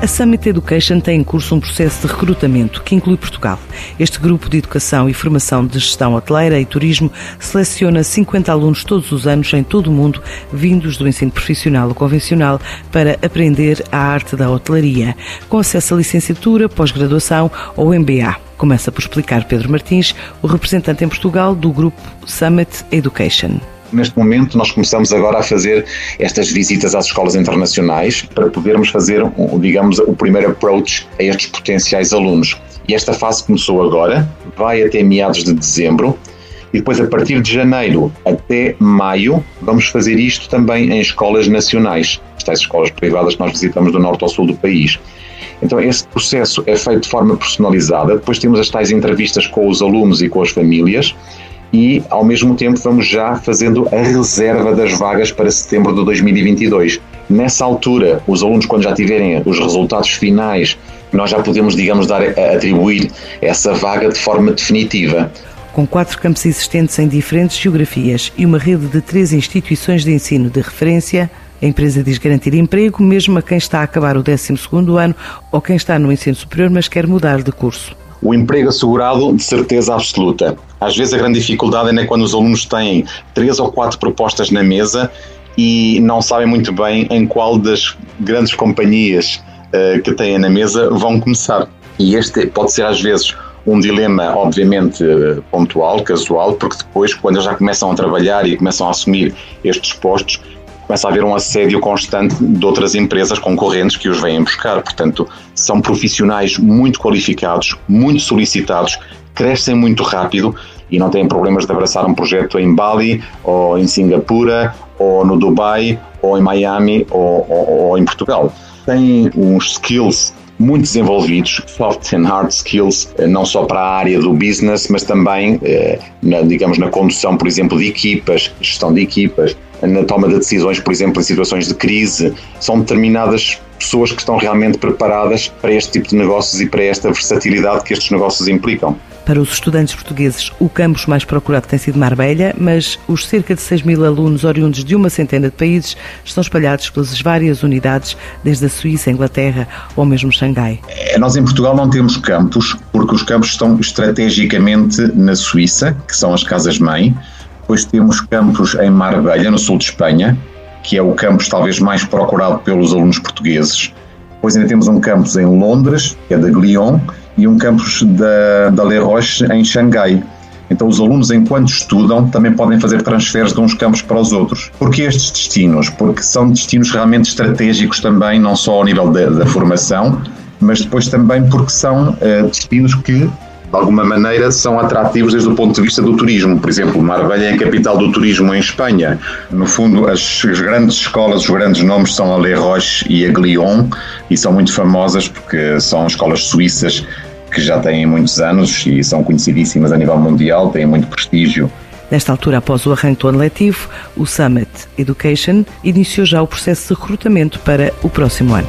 A Summit Education tem em curso um processo de recrutamento que inclui Portugal. Este grupo de educação e formação de gestão hoteleira e turismo seleciona 50 alunos todos os anos em todo o mundo, vindos do ensino profissional ou convencional, para aprender a arte da hotelaria, com acesso à licenciatura, pós-graduação ou MBA. Começa por explicar Pedro Martins, o representante em Portugal do grupo Summit Education. Neste momento, nós começamos agora a fazer estas visitas às escolas internacionais para podermos fazer, digamos, o primeiro approach a estes potenciais alunos. E esta fase começou agora, vai até meados de dezembro, e depois, a partir de janeiro até maio, vamos fazer isto também em escolas nacionais, estas escolas privadas que nós visitamos do norte ao sul do país. Então, esse processo é feito de forma personalizada. Depois temos as tais entrevistas com os alunos e com as famílias e, ao mesmo tempo, vamos já fazendo a reserva das vagas para setembro de 2022. Nessa altura, os alunos, quando já tiverem os resultados finais, nós já podemos, digamos, dar, atribuir essa vaga de forma definitiva. Com quatro campos existentes em diferentes geografias e uma rede de três instituições de ensino de referência, a empresa diz garantir emprego mesmo a quem está a acabar o 12º ano ou quem está no ensino superior, mas quer mudar de curso. O emprego assegurado, de certeza absoluta. Às vezes a grande dificuldade é quando os alunos têm três ou quatro propostas na mesa e não sabem muito bem em qual das grandes companhias uh, que têm na mesa vão começar. E este pode ser às vezes um dilema, obviamente, pontual, casual, porque depois, quando eles já começam a trabalhar e começam a assumir estes postos, começa a haver um assédio constante de outras empresas concorrentes que os vêm buscar. Portanto, são profissionais muito qualificados, muito solicitados, crescem muito rápido e não têm problemas de abraçar um projeto em Bali, ou em Singapura, ou no Dubai, ou em Miami, ou, ou, ou em Portugal. Têm uns skills muito desenvolvidos, soft and hard skills, eh, não só para a área do business, mas também, eh, digamos, na condução, por exemplo, de equipas, gestão de equipas, na toma de decisões, por exemplo, em situações de crise. São determinadas pessoas que estão realmente preparadas para este tipo de negócios e para esta versatilidade que estes negócios implicam. Para os estudantes portugueses, o campus mais procurado tem sido Marbella, mas os cerca de 6 mil alunos oriundos de uma centena de países estão espalhados pelas várias unidades, desde a Suíça, a Inglaterra ou mesmo Xangai. É, nós em Portugal não temos campus, porque os campos estão estrategicamente na Suíça, que são as casas-mãe. Depois temos campos em Marbella, no sul de Espanha, que é o campus talvez mais procurado pelos alunos portugueses. Depois ainda temos um campus em Londres, que é da Glion, e um campus da, da Le Roche em Xangai. Então, os alunos, enquanto estudam, também podem fazer transferes de uns campos para os outros. Por que estes destinos? Porque são destinos realmente estratégicos também, não só ao nível da, da formação, mas depois também porque são uh, destinos que de alguma maneira, são atrativos desde o ponto de vista do turismo. Por exemplo, Marbella é a capital do turismo em Espanha. No fundo, as, as grandes escolas, os grandes nomes são a Le Roche e a Glion, e são muito famosas porque são escolas suíças que já têm muitos anos e são conhecidíssimas a nível mundial, têm muito prestígio. Nesta altura, após o arranque do ano letivo, o Summit Education iniciou já o processo de recrutamento para o próximo ano.